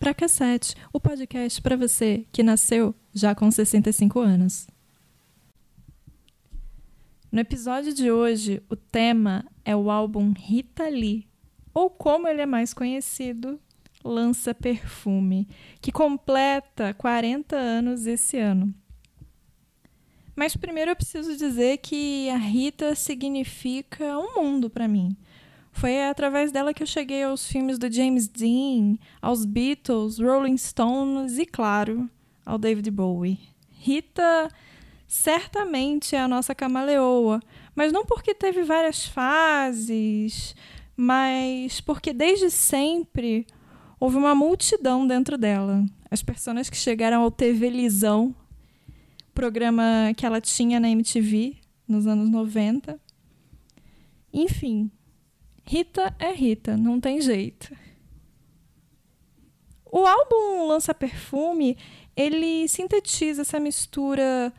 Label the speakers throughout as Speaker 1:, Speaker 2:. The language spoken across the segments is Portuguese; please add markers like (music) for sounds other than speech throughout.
Speaker 1: Pra Cassete, o podcast para você que nasceu já com 65 anos. No episódio de hoje, o tema é o álbum Rita Lee, ou como ele é mais conhecido, Lança Perfume, que completa 40 anos esse ano. Mas primeiro eu preciso dizer que a Rita significa um mundo para mim. Foi através dela que eu cheguei aos filmes do James Dean, aos Beatles, Rolling Stones e, claro, ao David Bowie. Rita certamente é a nossa camaleoa, mas não porque teve várias fases, mas porque desde sempre houve uma multidão dentro dela. As pessoas que chegaram ao TV Lisão, programa que ela tinha na MTV nos anos 90. Enfim, Rita é Rita, não tem jeito. O álbum Lança Perfume, ele sintetiza essa mistura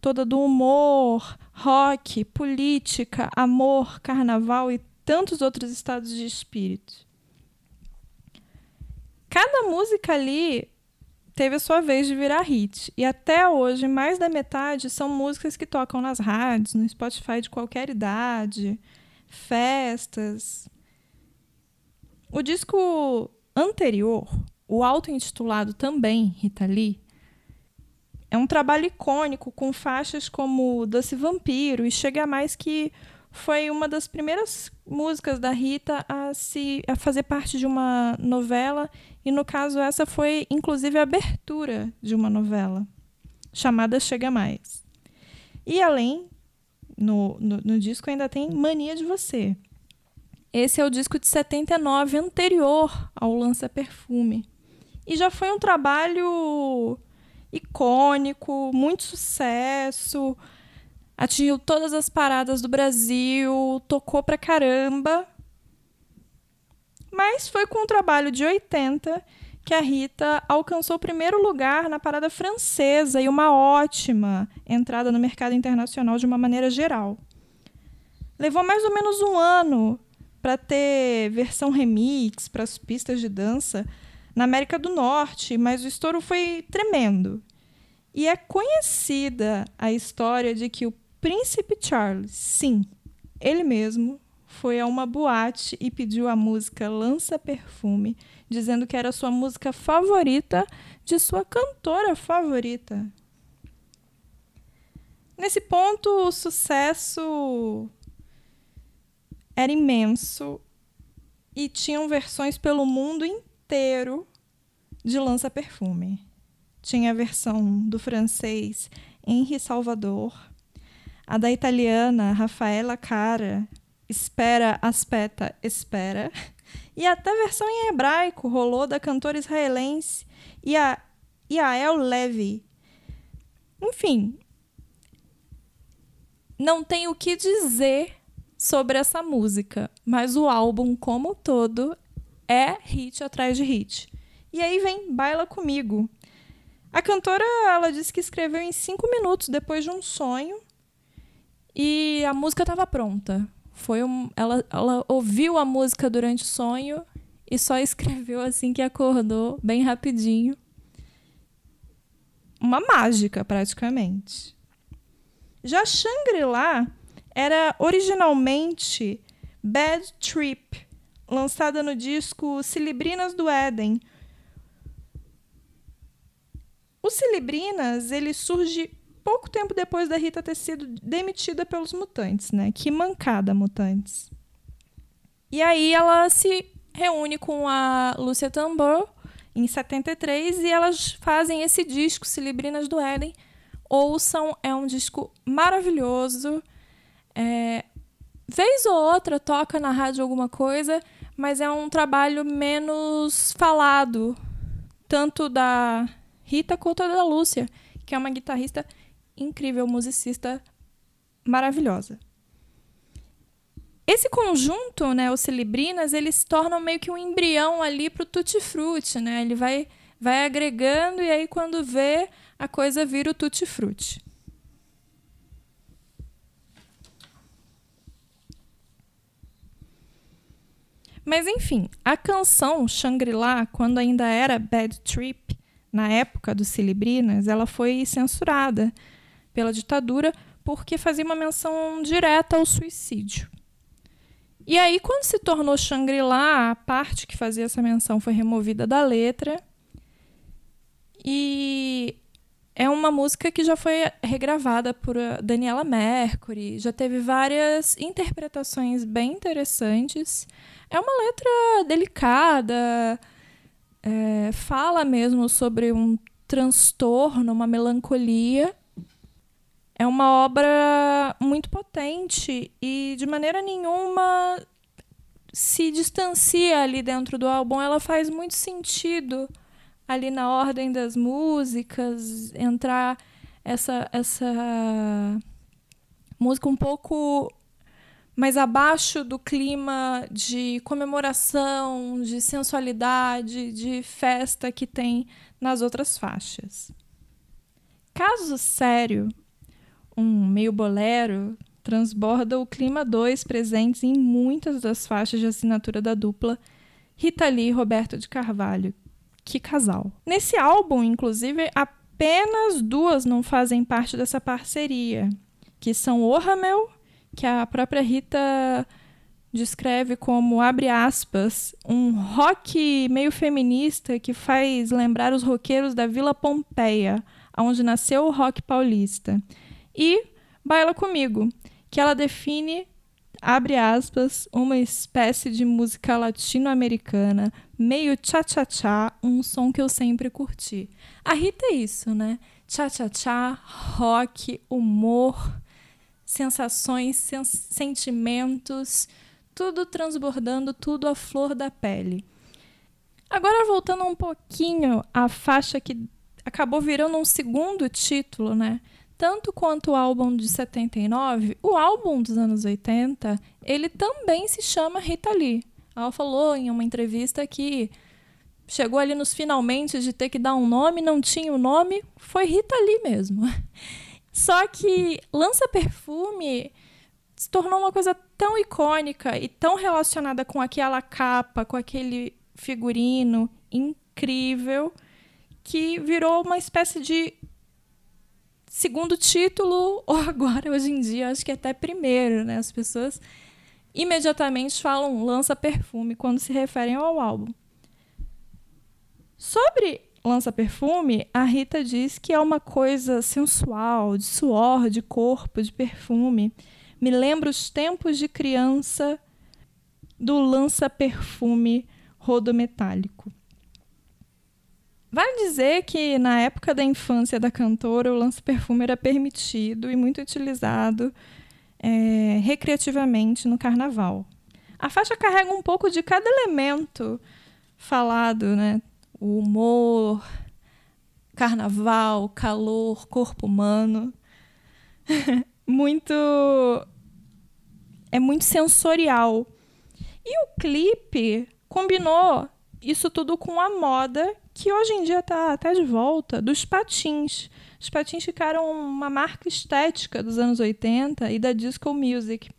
Speaker 1: toda do humor, rock, política, amor, carnaval e tantos outros estados de espírito. Cada música ali teve a sua vez de virar hit. E até hoje, mais da metade são músicas que tocam nas rádios, no Spotify de qualquer idade festas. O disco anterior, o auto-intitulado também Rita Lee, é um trabalho icônico com faixas como Doce Vampiro e Chega Mais que foi uma das primeiras músicas da Rita a se a fazer parte de uma novela e no caso essa foi inclusive a abertura de uma novela chamada Chega Mais. E além no, no, no disco ainda tem Mania de Você. Esse é o disco de 79, anterior ao Lança Perfume. E já foi um trabalho icônico, muito sucesso, atingiu todas as paradas do Brasil, tocou pra caramba. Mas foi com um trabalho de 80 que a Rita alcançou o primeiro lugar na parada francesa e uma ótima entrada no mercado internacional de uma maneira geral. Levou mais ou menos um ano para ter versão remix para as pistas de dança na América do Norte, mas o estouro foi tremendo. E é conhecida a história de que o príncipe Charles, sim, ele mesmo, foi a uma boate e pediu a música Lança Perfume, dizendo que era sua música favorita de sua cantora favorita. Nesse ponto, o sucesso era imenso e tinham versões pelo mundo inteiro de Lança Perfume. Tinha a versão do francês Henri Salvador, a da italiana Rafaela Cara, Espera, Aspeta, Espera, (laughs) e até a versão em hebraico rolou da cantora israelense Yael Levy. Enfim, não tem o que dizer sobre essa música, mas o álbum como um todo é hit atrás de hit. E aí vem Baila Comigo. A cantora, ela disse que escreveu em cinco minutos depois de um sonho e a música estava pronta. Foi um, ela, ela ouviu a música durante o sonho e só escreveu assim que acordou, bem rapidinho. Uma mágica, praticamente. Já Shangri-La era originalmente Bad Trip, lançada no disco Cilibrinas do Éden. O Cilibrinas ele surge pouco tempo depois da Rita ter sido demitida pelos mutantes, né? Que mancada, mutantes. E aí ela se reúne com a Lúcia Tambor em 73 e elas fazem esse disco, Cilibrinas do Éden. Ouçam, é um disco maravilhoso. É, vez ou outra toca na rádio alguma coisa, mas é um trabalho menos falado, tanto da Rita quanto da Lúcia, que é uma guitarrista incrível musicista maravilhosa. Esse conjunto, né, os celebrinas, eles se tornam meio que um embrião ali para o Tutti Frutti, né? Ele vai vai agregando e aí quando vê, a coisa vira o Tutti Frutti. Mas enfim, a canção Shangri-La, quando ainda era Bad Trip, na época dos Celebrinas, ela foi censurada pela ditadura porque fazia uma menção direta ao suicídio. E aí, quando se tornou Shangri-La, a parte que fazia essa menção foi removida da letra. E é uma música que já foi regravada por Daniela Mercury, já teve várias interpretações bem interessantes. É uma letra delicada, é, fala mesmo sobre um transtorno, uma melancolia. É uma obra muito potente e de maneira nenhuma se distancia ali dentro do álbum. Ela faz muito sentido ali na ordem das músicas, entrar essa essa música um pouco mais abaixo do clima de comemoração, de sensualidade, de festa que tem nas outras faixas. Caso sério, um meio bolero transborda o clima 2 presentes em muitas das faixas de assinatura da dupla Rita Lee e Roberto de Carvalho. Que casal. Nesse álbum, inclusive, apenas duas não fazem parte dessa parceria, que são O Ramel que a própria Rita descreve como, abre aspas, um rock meio feminista que faz lembrar os roqueiros da Vila Pompeia, onde nasceu o rock paulista. E Baila Comigo, que ela define, abre aspas, uma espécie de música latino-americana, meio cha-cha-cha, um som que eu sempre curti. A Rita é isso, né? Cha-cha-cha, rock, humor, sensações, sens sentimentos, tudo transbordando, tudo à flor da pele. Agora voltando um pouquinho à faixa que acabou virando um segundo título, né? Tanto quanto o álbum de 79, o álbum dos anos 80, ele também se chama Rita Lee. Ela falou em uma entrevista que chegou ali nos finalmente de ter que dar um nome, não tinha o um nome, foi Rita Lee mesmo. (laughs) Só que lança perfume se tornou uma coisa tão icônica e tão relacionada com aquela capa, com aquele figurino incrível, que virou uma espécie de segundo título, (laughs) ou agora, hoje em dia, acho que até primeiro, né? As pessoas imediatamente falam lança perfume quando se referem ao álbum. Sobre lança perfume, a Rita diz que é uma coisa sensual, de suor, de corpo, de perfume. Me lembra os tempos de criança do lança-perfume rodometálico. Vale dizer que na época da infância da cantora, o lança-perfume era permitido e muito utilizado é, recreativamente no carnaval. A faixa carrega um pouco de cada elemento falado, né? o humor, carnaval, calor, corpo humano. (laughs) muito. É muito sensorial. E o clipe combinou isso tudo com a moda que hoje em dia está até de volta dos patins. Os patins ficaram uma marca estética dos anos 80 e da disco music,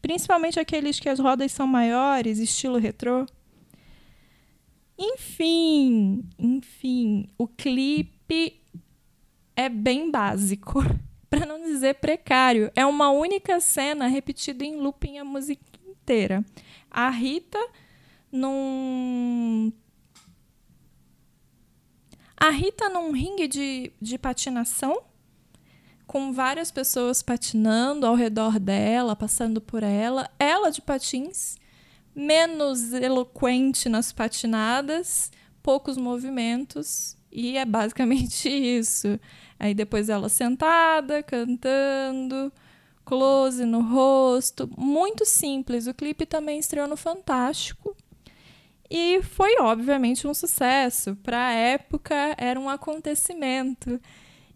Speaker 1: principalmente aqueles que as rodas são maiores, estilo retrô. Enfim, enfim, o clipe é bem básico, (laughs) para não dizer precário. É uma única cena repetida em looping a música inteira. A Rita num a Rita num ringue de, de patinação, com várias pessoas patinando ao redor dela, passando por ela, ela de patins, menos eloquente nas patinadas, poucos movimentos, e é basicamente (laughs) isso. Aí depois ela sentada, cantando, close no rosto, muito simples. O clipe também estreou no Fantástico. E foi obviamente um sucesso. Para a época era um acontecimento.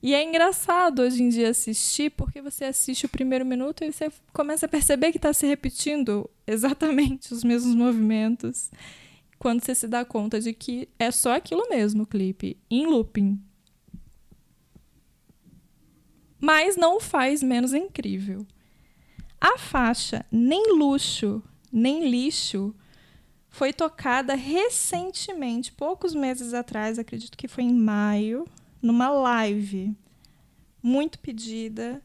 Speaker 1: E é engraçado hoje em dia assistir, porque você assiste o primeiro minuto e você começa a perceber que está se repetindo exatamente os mesmos movimentos. Quando você se dá conta de que é só aquilo mesmo o clipe, em looping. Mas não o faz menos incrível. A faixa Nem Luxo, Nem Lixo foi tocada recentemente, poucos meses atrás, acredito que foi em maio, numa live muito pedida.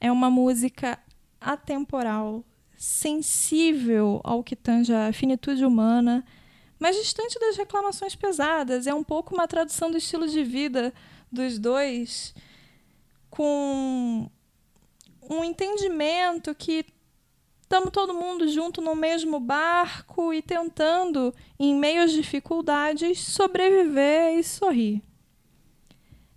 Speaker 1: É uma música atemporal, sensível ao que tange a finitude humana, mas distante das reclamações pesadas. É um pouco uma tradução do estilo de vida dos dois, com um entendimento que estamos todo mundo junto no mesmo barco e tentando, em meio às dificuldades, sobreviver e sorrir.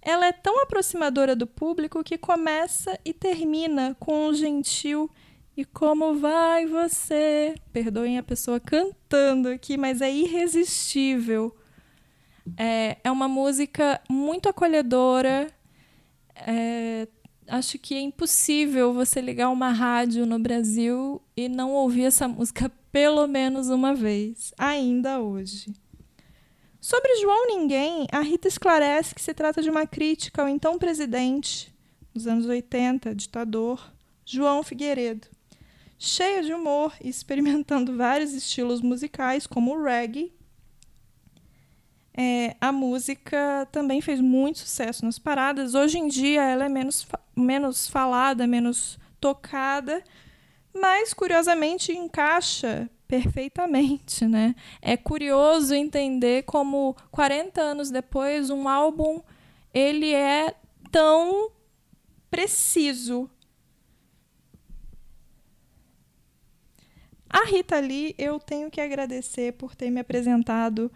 Speaker 1: Ela é tão aproximadora do público que começa e termina com um gentil e como vai você? Perdoem a pessoa cantando aqui, mas é irresistível. É, é uma música muito acolhedora. É, acho que é impossível você ligar uma rádio no Brasil e não ouvir essa música pelo menos uma vez, ainda hoje. Sobre João Ninguém, a Rita esclarece que se trata de uma crítica ao então presidente, nos anos 80, ditador, João Figueiredo cheia de humor e experimentando vários estilos musicais, como o reggae. É, a música também fez muito sucesso nas paradas. Hoje em dia ela é menos, menos falada, menos tocada, mas curiosamente encaixa perfeitamente, né? É curioso entender como 40 anos depois um álbum ele é tão preciso A Rita Lee, eu tenho que agradecer por ter me apresentado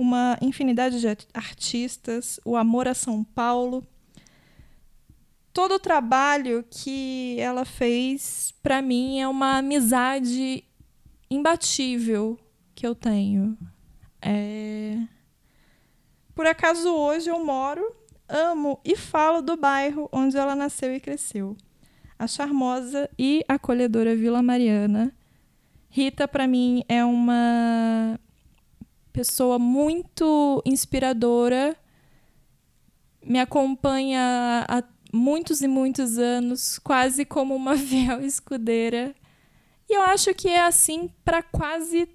Speaker 1: uma infinidade de artistas, o Amor a São Paulo. Todo o trabalho que ela fez, para mim, é uma amizade imbatível que eu tenho. É... Por acaso hoje eu moro, amo e falo do bairro onde ela nasceu e cresceu. A charmosa e acolhedora Vila Mariana, Rita, para mim, é uma pessoa muito inspiradora, me acompanha há muitos e muitos anos, quase como uma (laughs) fiel escudeira. E eu acho que é assim para quase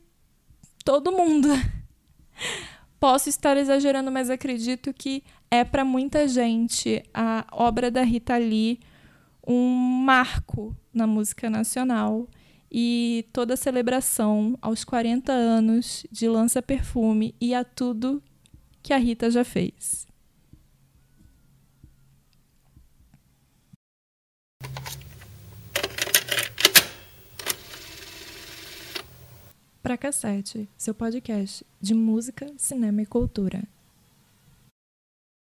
Speaker 1: todo mundo. (laughs) Posso estar exagerando, mas acredito que é para muita gente a obra da Rita Lee um marco na música nacional e toda a celebração aos 40 anos de Lança Perfume e a tudo que a Rita já fez. Pra Cassete, seu podcast de música, cinema e cultura.